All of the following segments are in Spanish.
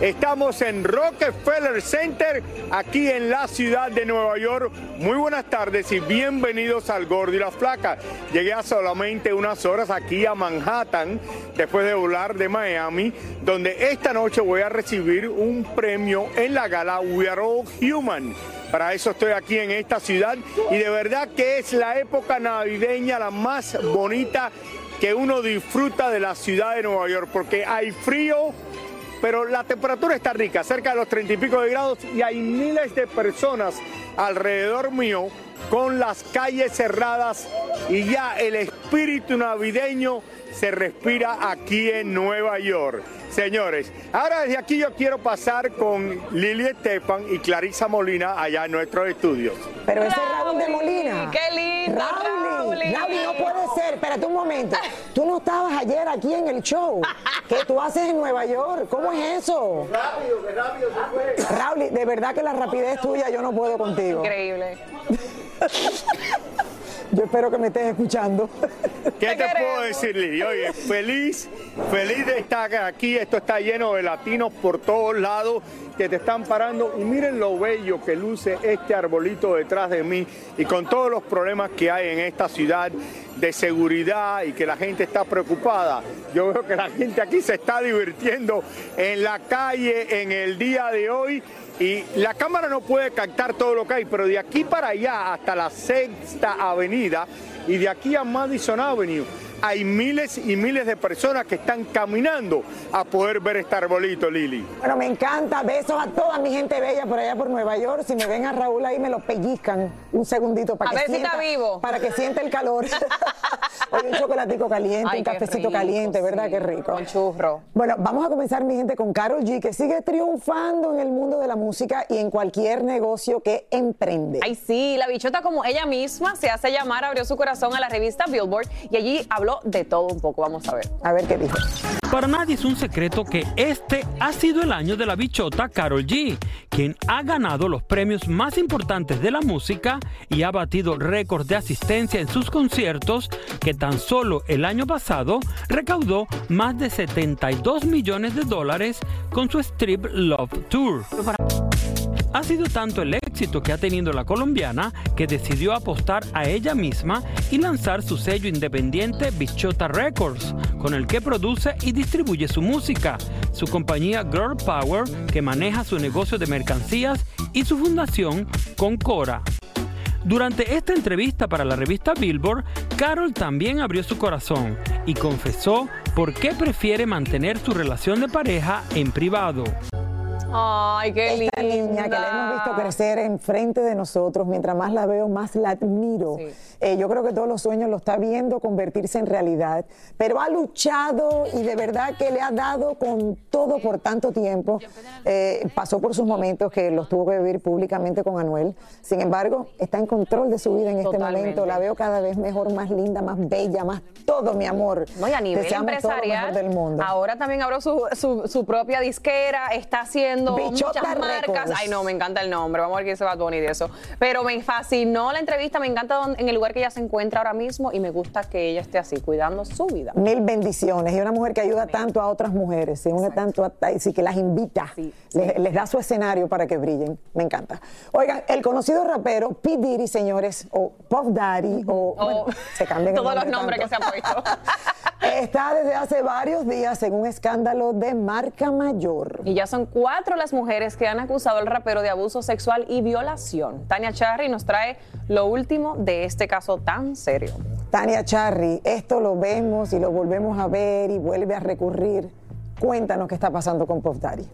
Estamos en Rockefeller Center, aquí en la ciudad de Nueva York. Muy buenas tardes y bienvenidos al Gordo y la Flaca. Llegué a solamente unas horas aquí a Manhattan, después de volar de Miami, donde esta noche voy a recibir un premio en la gala We Are All Human. Para eso estoy aquí en esta ciudad y de verdad que es la época navideña la más bonita que uno disfruta de la ciudad de Nueva York, porque hay frío, pero la temperatura está rica, cerca de los treinta y pico de grados y hay miles de personas alrededor mío con las calles cerradas y ya el espíritu navideño se respira aquí en Nueva York. Señores, ahora desde aquí yo quiero pasar con Lili Estefan y Clarisa Molina allá en nuestros estudios. Pero ese es Raúl de Molina. ¡Qué lindo! Raúl, Raúl, no puede Espérate un momento. Tú no estabas ayer aquí en el show que tú haces en Nueva York. ¿Cómo es eso? Rápido, que rápido se fue. Raúl, de verdad que la rapidez tuya yo no puedo contigo. Increíble. Yo espero que me estés escuchando. ¿Qué Te te, puedo queremos. decir, Lili? Oye, feliz, feliz de estar aquí. Esto está lleno de latinos por todos lados que te están parando. Y miren lo bello que luce este arbolito detrás de mí y con todos los problemas que hay en esta ciudad de seguridad y que la gente está preocupada. Yo veo que la gente aquí se está divirtiendo en la calle en el día de hoy. Y la cámara no puede captar todo lo que hay, pero de aquí para allá hasta la sexta avenida y de aquí a Madison Avenue hay miles y miles de personas que están caminando a poder ver este arbolito, Lili. Bueno, me encanta. Besos a toda mi gente bella por allá por Nueva York. Si me ven a Raúl ahí, me lo pellizcan un segundito para A que ver si sienta, está vivo. Para que sienta el calor. Oye, un chocolatico caliente, Ay, un cafecito rico, caliente, ¿verdad? sí, Qué rico. con churro. Bueno, vamos a comenzar, mi gente, con Carol G, que sigue triunfando en el mundo de la música y en cualquier negocio que emprende. Ay, sí, la bichota como ella misma se hace llamar, abrió su corazón a la revista Billboard y allí habló de todo un poco. Vamos a ver. A ver qué dijo. Para nadie es un secreto que este ha sido el año de la bichota Carol G, quien ha ganado los premios más importantes de la música y ha batido récords de asistencia en sus conciertos, que tan solo el año pasado recaudó más de 72 millones de dólares con su Strip Love Tour. Ha sido tanto el éxito que ha tenido la colombiana que decidió apostar a ella misma y lanzar su sello independiente Bichota Records, con el que produce y distribuye su música, su compañía Girl Power que maneja su negocio de mercancías y su fundación Concora. Durante esta entrevista para la revista Billboard, Carol también abrió su corazón y confesó por qué prefiere mantener su relación de pareja en privado. Ay, qué linda. Esta niña que la hemos visto crecer enfrente de nosotros, mientras más la veo, más la admiro. Sí. Eh, yo creo que todos los sueños lo está viendo convertirse en realidad, pero ha luchado y de verdad que le ha dado con todo por tanto tiempo. Eh, pasó por sus momentos que los tuvo que vivir públicamente con Anuel. Sin embargo, está en control de su vida en este Totalmente. momento. La veo cada vez mejor, más linda, más bella, más todo, mi amor. No, y a nivel Deseamos todo lo empresarial, mejor del mundo. ahora también abrió su, su- su propia disquera, está haciendo haciendo Bichota muchas marcas. Records. Ay, no, me encanta el nombre. Vamos a ver qué se va a Bunny de eso. Pero me fascinó la entrevista, me encanta en el lugar que ella se encuentra ahora mismo y me gusta que ella esté así, cuidando su vida. Mil bendiciones. Y una mujer que ayuda tanto a otras mujeres, se une tanto a y que las invita, Sí, les, les da su escenario para que brillen. Me encanta. Oigan, el conocido rapero P. Diddy, señores, o Puff Daddy, o bueno, Oh, se cambian todos los nombre nombres que se ha puesto. Está desde hace varios días en un escándalo de marca mayor. Y ya son cuatro las mujeres que han acusado al rapero de abuso sexual y violación. Tania Charry nos trae lo último de este caso tan serio. Tania Charry, esto lo vemos y lo volvemos a ver y vuelve a recurrir. Cuéntanos qué está pasando con Daddy.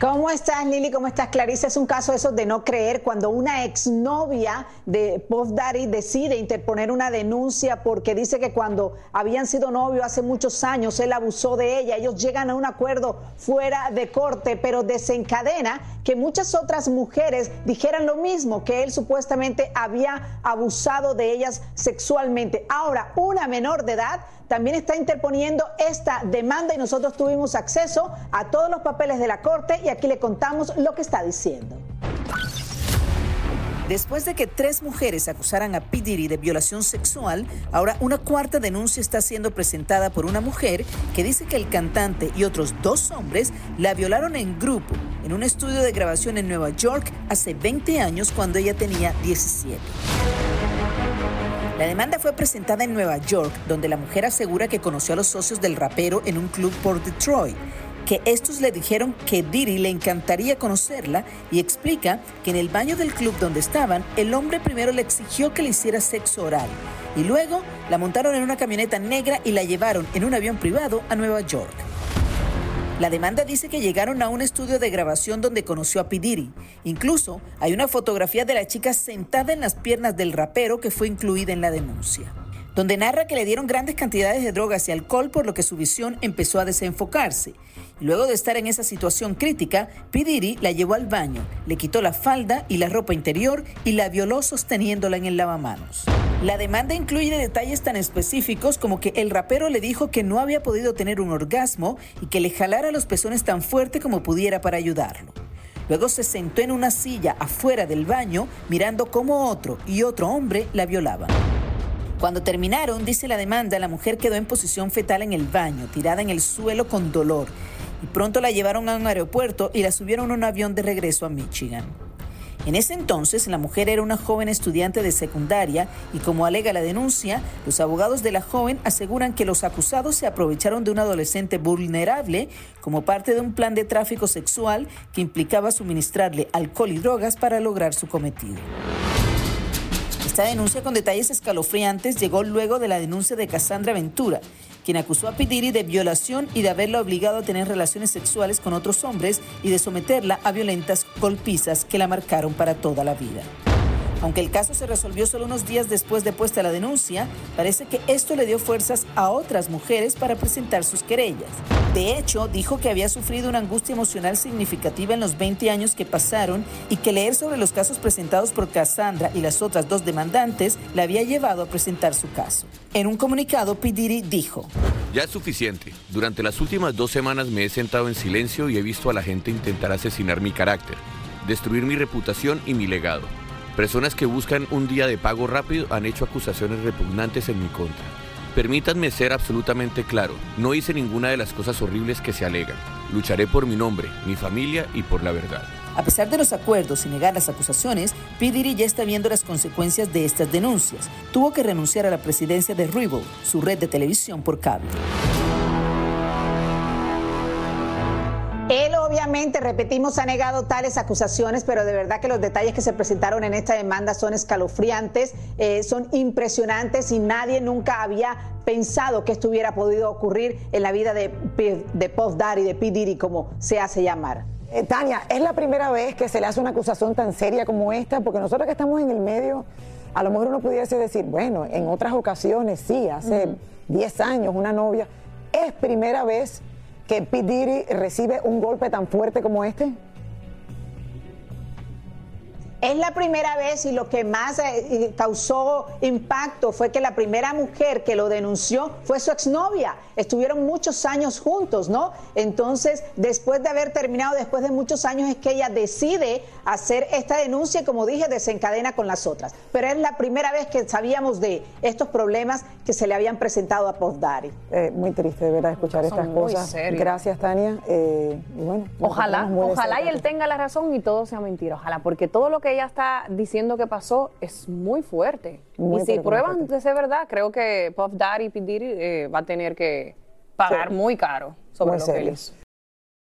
¿Cómo estás, Lili? ¿Cómo estás, Clarice? Es un caso eso de no creer cuando una exnovia de Puff Daddy decide interponer una denuncia porque dice que cuando habían sido novios hace muchos años, él abusó de ella. Ellos llegan a un acuerdo fuera de corte, pero desencadena que muchas otras mujeres dijeran lo mismo, que él supuestamente había abusado de ellas sexualmente. Ahora, una menor de edad también está interponiendo esta demanda y nosotros tuvimos acceso a todos los papeles de la corte y aquí le contamos lo que está diciendo. Después de que tres mujeres acusaran a P. Diddy de violación sexual, ahora una cuarta denuncia está siendo presentada por una mujer que dice que el cantante y otros dos hombres la violaron en grupo en un estudio de grabación en Nueva York hace 20 años cuando ella tenía 17. La demanda fue presentada en Nueva York, donde la mujer asegura que conoció a los socios del rapero en un club por Detroit, que estos le dijeron que Diddy le encantaría conocerla y explica que en el baño del club donde estaban, el hombre primero le exigió que le hiciera sexo oral y luego la montaron en una camioneta negra y la llevaron en un avión privado a Nueva York. La demanda dice que llegaron a un estudio de grabación donde conoció a P. Diddy. Incluso hay una fotografía de la chica sentada en las piernas del rapero que fue incluida en la denuncia, donde narra que le dieron grandes cantidades de drogas y alcohol por lo que su visión empezó a desenfocarse. Luego de estar en esa situación crítica, P. Diddy la llevó al baño, le quitó la falda y la ropa interior y la violó sosteniéndola en el lavamanos. La demanda incluye detalles tan específicos como que el rapero le dijo que no había podido tener un orgasmo y que le jalara los pezones tan fuerte como pudiera para ayudarlo. Luego se sentó en una silla afuera del baño mirando cómo otro y otro hombre la violaban. Cuando terminaron, dice la demanda, la mujer quedó en posición fetal en el baño, tirada en el suelo con dolor, y pronto la llevaron a un aeropuerto y la subieron a un avión de regreso a Michigan. En ese entonces, la mujer era una joven estudiante de secundaria y como alega la denuncia, los abogados de la joven aseguran que los acusados se aprovecharon de un adolescente vulnerable como parte de un plan de tráfico sexual que implicaba suministrarle alcohol y drogas para lograr su cometido. Esta denuncia con detalles escalofriantes llegó luego de la denuncia de Cassandra Ventura, quien acusó a P. Diddy de violación y de haberla obligado a tener relaciones sexuales con otros hombres y de someterla a violentas golpizas que la marcaron para toda la vida. Aunque el caso se resolvió solo unos días después de puesta la denuncia, parece que esto le dio fuerzas a otras mujeres para presentar sus querellas. De hecho, dijo que había sufrido una angustia emocional significativa en los 20 años que pasaron y que leer sobre los casos presentados por Cassandra y las otras dos demandantes la había llevado a presentar su caso. En un comunicado, P. Diddy dijo, Ya es suficiente. Durante las últimas dos semanas me he sentado en silencio y he visto a la gente intentar asesinar mi carácter, destruir mi reputación y mi legado. Personas que buscan un día de pago rápido han hecho acusaciones repugnantes en mi contra. Permítanme ser absolutamente claro, no hice ninguna de las cosas horribles que se alegan. Lucharé por mi nombre, mi familia y por la verdad. A pesar de los acuerdos y negar las acusaciones, P. Diddy ya está viendo las consecuencias de estas denuncias. Tuvo que renunciar a la presidencia de Revolt, su red de televisión por cable. Obviamente, repetimos, ha negado tales acusaciones, pero de verdad que los detalles que se presentaron en esta demanda son escalofriantes, eh, son impresionantes y nadie nunca había pensado que esto hubiera podido ocurrir en la vida de, de Puff Daddy, de P. Diddy, como se hace llamar. Eh, Tania, es la primera vez que se le hace una acusación tan seria como esta, porque nosotros que estamos en el medio, a lo mejor uno pudiese decir, bueno, en otras ocasiones sí, hace 10 años una novia. ¿Es primera vez que P. Diddy recibe un golpe tan fuerte como este? Es la primera vez y lo que más eh, causó impacto fue que la primera mujer que lo denunció fue su exnovia. Estuvieron muchos años juntos, ¿no? Entonces, después de haber terminado, después de muchos años, es que ella decide hacer esta denuncia y, como dije, desencadena con las otras. Pero es la primera vez que sabíamos de estos problemas que se le habían presentado a Puff Daddy. Eh, muy triste, de verdad, escuchar estas cosas. Gracias, Tania. Eh, bueno, ojalá, ojalá y él tenga la razón y todo sea mentira. Ojalá, porque todo lo que ella está diciendo que pasó es muy fuerte. y si prueban de ser verdad, creo que Puff Daddy y eh, va a tener que pagar muy caro sobre lo que él hizo.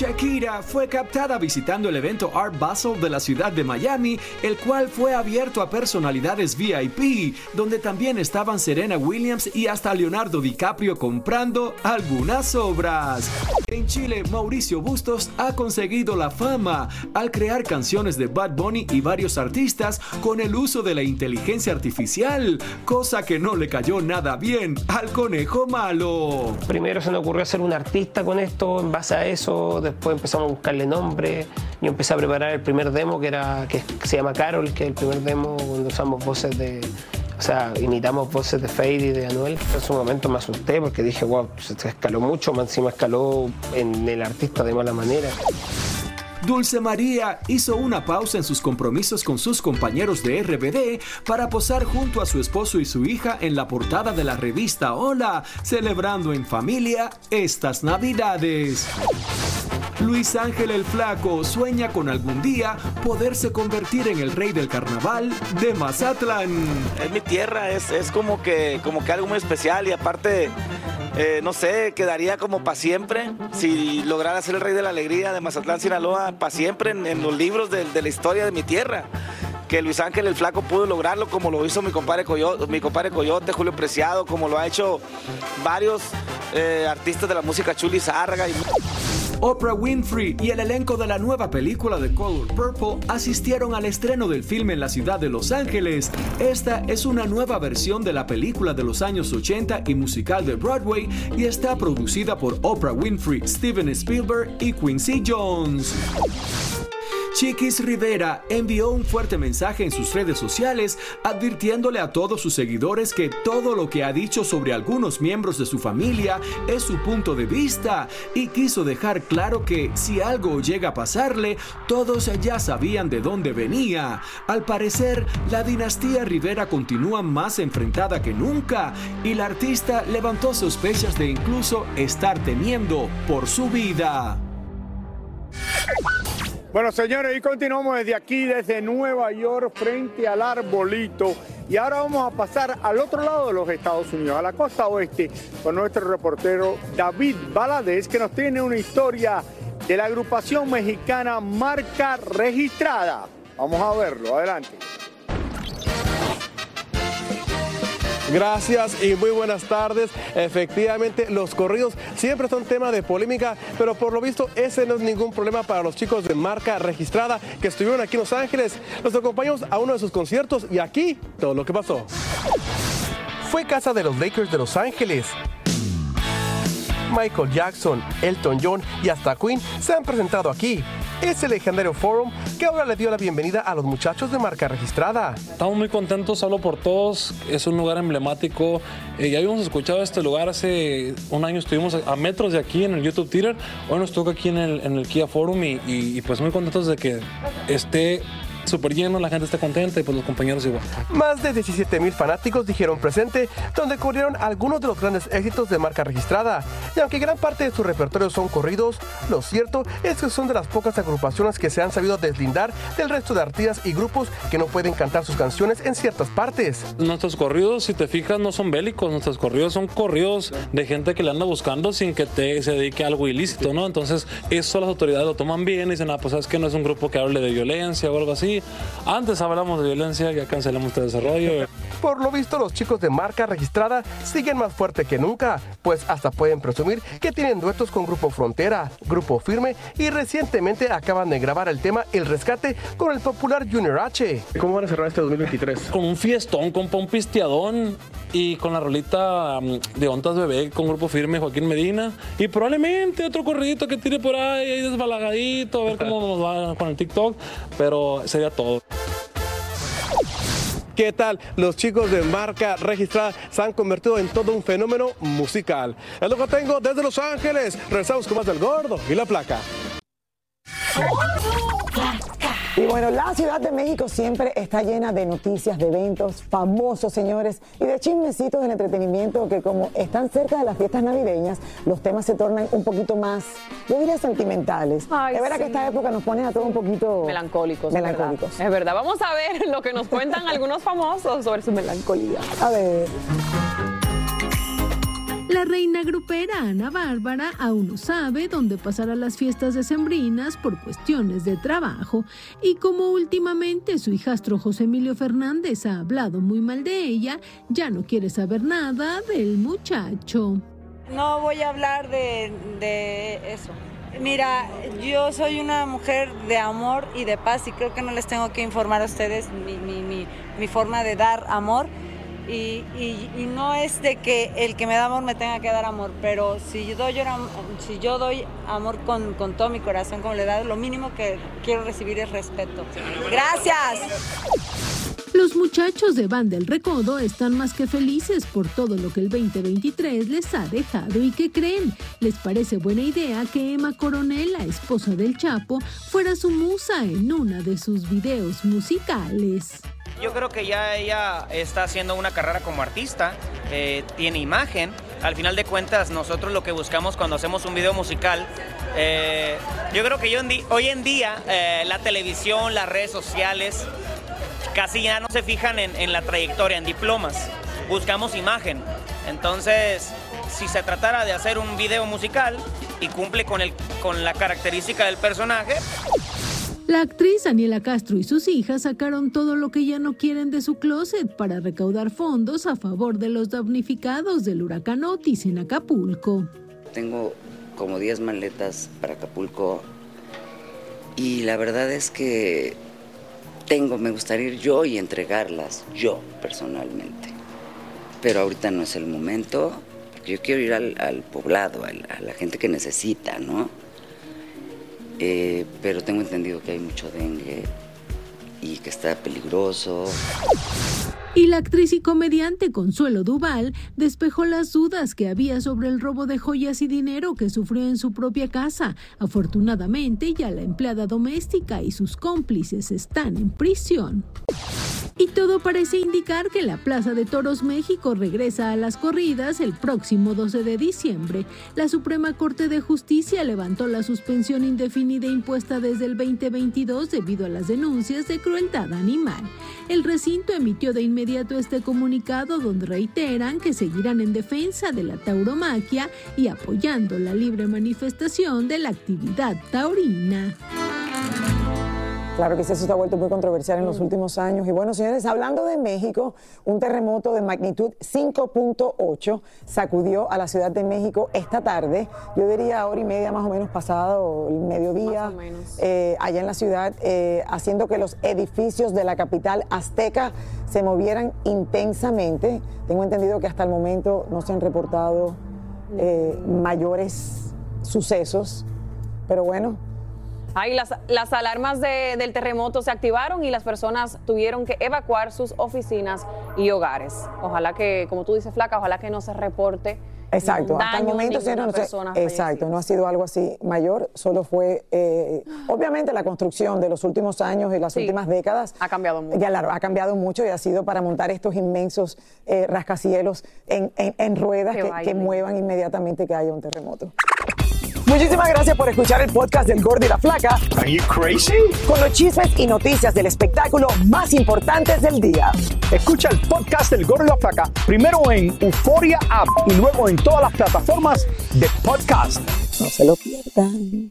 Shakira fue captada visitando el evento Art Basel de la ciudad de Miami, el cual fue abierto a personalidades VIP, donde también estaban Serena Williams y hasta Leonardo DiCaprio comprando algunas obras. En Chile, Mauricio Bustos ha conseguido la fama al crear canciones de Bad Bunny y varios artistas con el uso de la inteligencia artificial, cosa que no le cayó nada bien al conejo malo. Primero se me ocurrió hacer un artista con esto, en base a eso, después empezamos a buscarle nombre, yo empecé a preparar el primer demo que, era, que se llama Carol, que es el primer demo donde usamos voces de, o sea, imitamos voces de Fade y de Anuel. En su momento me asusté porque dije, wow, se escaló mucho, más encima escaló en el artista de mala manera. Dulce María hizo una pausa en sus compromisos con sus compañeros de RBD para posar junto a su esposo y su hija en la portada de la revista Hola, celebrando en familia estas Navidades. Luis Ángel el Flaco sueña con algún día poderse convertir en el rey del carnaval de Mazatlán. Es mi tierra, es, es como, que, como que algo muy especial y aparte eh, no sé, quedaría como para siempre si lograra ser el rey de la alegría de Mazatlán, Sinaloa, para siempre en, los libros de, la historia de mi tierra que Luis Ángel el Flaco pudo lograrlo como lo hizo mi compadre Coyote, Julio Preciado, como lo ha hecho varios eh, artistas de la música Chuli Zárraga. Y... Oprah Winfrey y el elenco de la nueva película de Color Purple asistieron al estreno del filme en la ciudad de Los Ángeles. Esta es una nueva versión de la película de los años 80 y musical de Broadway y está producida por Oprah Winfrey, Steven Spielberg y Quincy Jones. Chiquis Rivera envió un fuerte mensaje en sus redes sociales advirtiéndole a todos sus seguidores que todo lo que ha dicho sobre algunos miembros de su familia es su punto de vista y quiso dejar claro que si algo llega a pasarle, todos ya sabían de dónde venía. Al parecer, la dinastía Rivera continúa más enfrentada que nunca y la artista levantó sospechas de incluso estar temiendo por su vida. Bueno, señores, y continuamos desde aquí, desde Nueva York, frente al arbolito. Y ahora vamos a pasar al otro lado de los Estados Unidos, a la costa oeste, con nuestro reportero David Valadez, que nos tiene una historia de la agrupación mexicana Marca Registrada. Vamos a verlo, adelante. Gracias y muy buenas tardes. Efectivamente, los corridos siempre son tema de polémica, pero por lo visto ese no es ningún problema para los chicos de marca registrada que estuvieron aquí en Los Ángeles. Los acompañamos a uno de sus conciertos y aquí todo lo que pasó. Fue casa de los Lakers de Los Ángeles Michael Jackson, Elton John y hasta Queen se han presentado aquí. Ese legendario forum que ahora le dio la bienvenida a los muchachos de marca registrada. Estamos muy contentos, hablo por todos, es un lugar emblemático. Eh, ya habíamos escuchado este lugar hace un año, estuvimos a metros de aquí en el YouTube Theater, hoy nos toca aquí en el, en el Kia Forum y, y pues muy contentos de que esté súper lleno, la gente está contenta y pues los compañeros igual. Más de 17 mil fanáticos dijeron presente, donde cubrieron algunos de los grandes éxitos de marca registrada. Y aunque gran parte de su repertorio son corridos, lo cierto es que son de las pocas agrupaciones que se han sabido deslindar del resto de artistas y grupos que no pueden cantar sus canciones en ciertas partes. Nuestros corridos, si te fijas, no son bélicos, nuestros corridos son corridos de gente que le anda buscando sin que te, se dedique a algo ilícito, ¿no? Entonces, eso las autoridades lo toman bien y dicen, ah, pues es que no es un grupo que hable de violencia o algo así antes hablamos de violencia, ya cancelamos este desarrollo. Por lo visto, los chicos de marca registrada siguen más fuerte que nunca, pues hasta pueden presumir que tienen duetos con Grupo Frontera, Grupo Firme y recientemente acaban de grabar el tema El Rescate con el popular Junior H. ¿Cómo van a cerrar este 2023? Con un fiestón, con un pisteadón y con la rolita mm, de Ontas Bebé con Grupo Firme Joaquín Medina y probablemente otro corridito que tire por ahí, ahí desbalagadito, a ver cómo nos va con el TikTok, pero sería todo. ¿Qué tal? Los chicos de marca registrada se han convertido en todo un fenómeno musical. Es lo que tengo desde Los Ángeles. Rezamos con más del gordo y la placa. Y bueno, la Ciudad de México siempre está llena de noticias, de eventos famosos, señores, y de chismecitos del entretenimiento que como están cerca de las fiestas navideñas, los temas se tornan un poquito más, yo diría, sentimentales. es verdad que esta época nos pone a todos un poquito... Melancólicos. Melancólicos. Es verdad. es verdad. Vamos a ver lo que nos cuentan algunos famosos sobre su melancolía. A ver. La reina grupera Ana Bárbara aún no sabe dónde pasará las fiestas decembrinas por cuestiones de trabajo y como últimamente su hijastro José Emilio Fernández ha hablado muy mal de ella, ya no quiere saber nada del muchacho. No voy a hablar de, eso. Mira, yo soy una mujer de amor y de paz y creo que no les tengo que informar a ustedes mi, mi forma de dar amor y, no es de que el que me da amor me tenga que dar amor, pero si yo doy, amor con, todo mi corazón, como le da, lo mínimo que quiero recibir es respeto. Gracias. Los muchachos de Van del Recodo están más que felices por todo lo que el 2023 les ha dejado y que creen. Les parece buena idea que Emma Coronel, la esposa del Chapo, fuera su musa en una de sus videos musicales. Yo creo que ya ella está haciendo una carrera como artista, eh, tiene imagen. Al final de cuentas, nosotros lo que buscamos cuando hacemos un video musical, eh, yo creo que hoy en día eh, la televisión, las redes sociales, casi ya no se fijan en, la trayectoria, en diplomas. Buscamos imagen. Entonces, si se tratara de hacer un video musical y cumple con, el, con la característica del personaje, la actriz Daniela Castro y sus hijas sacaron todo lo que ya no quieren de su closet para recaudar fondos a favor de los damnificados del huracán Otis en Acapulco. Tengo como 10 maletas para Acapulco y la verdad es que tengo, me gustaría ir yo y entregarlas, yo personalmente. Pero ahorita no es el momento, porque yo quiero ir al, poblado, a la gente que necesita, ¿no? Eh, pero tengo entendido que hay mucho dengue y que está peligroso. Y la actriz y comediante Consuelo Duval despejó las dudas que había sobre el robo de joyas y dinero que sufrió en su propia casa. Afortunadamente, ya la empleada doméstica y sus cómplices están en prisión. Y todo parece indicar que la Plaza de Toros México regresa a las corridas el próximo 12 de diciembre. La Suprema Corte de Justicia levantó la suspensión indefinida impuesta desde el 2022 debido a las denuncias de crueldad animal. El recinto emitió de inmediato este comunicado donde reiteran que seguirán en defensa de la tauromaquia y apoyando la libre manifestación de la actividad taurina. Claro que sí, eso se ha vuelto muy controversial en los últimos años. Y bueno, señores, hablando de México, un terremoto de magnitud 5.8 sacudió a la Ciudad de México esta tarde, yo diría hora y media más o menos pasado el mediodía, eh, allá en la ciudad, eh, haciendo que los edificios de la capital azteca se movieran intensamente. Tengo entendido que hasta el momento no se han reportado eh, mayores sucesos. Pero bueno, Ahí las, las alarmas de- del terremoto se activaron y las personas tuvieron que evacuar sus oficinas y hogares. Ojalá que, como tú dices, Flaca, ojalá que no se reporte. Exacto, hasta el momento sí, ninguna no, persona exacto, no ha sido algo así mayor, solo fue, eh, obviamente la construcción de los últimos años y las Sí. últimas décadas Ha cambiado mucho. ya claro, ha cambiado mucho y ha sido para montar estos inmensos eh, rascacielos en, en- en ruedas Que que, baile. que muevan inmediatamente que haya un terremoto. Muchísimas gracias por escuchar el podcast del Gordo y la Flaca. Are you crazy? Con los chismes y noticias del espectáculo más importantes del día. Escucha el podcast del Gordo y la Flaca primero en Euforia App y luego en todas las plataformas de podcast. No se lo pierdan.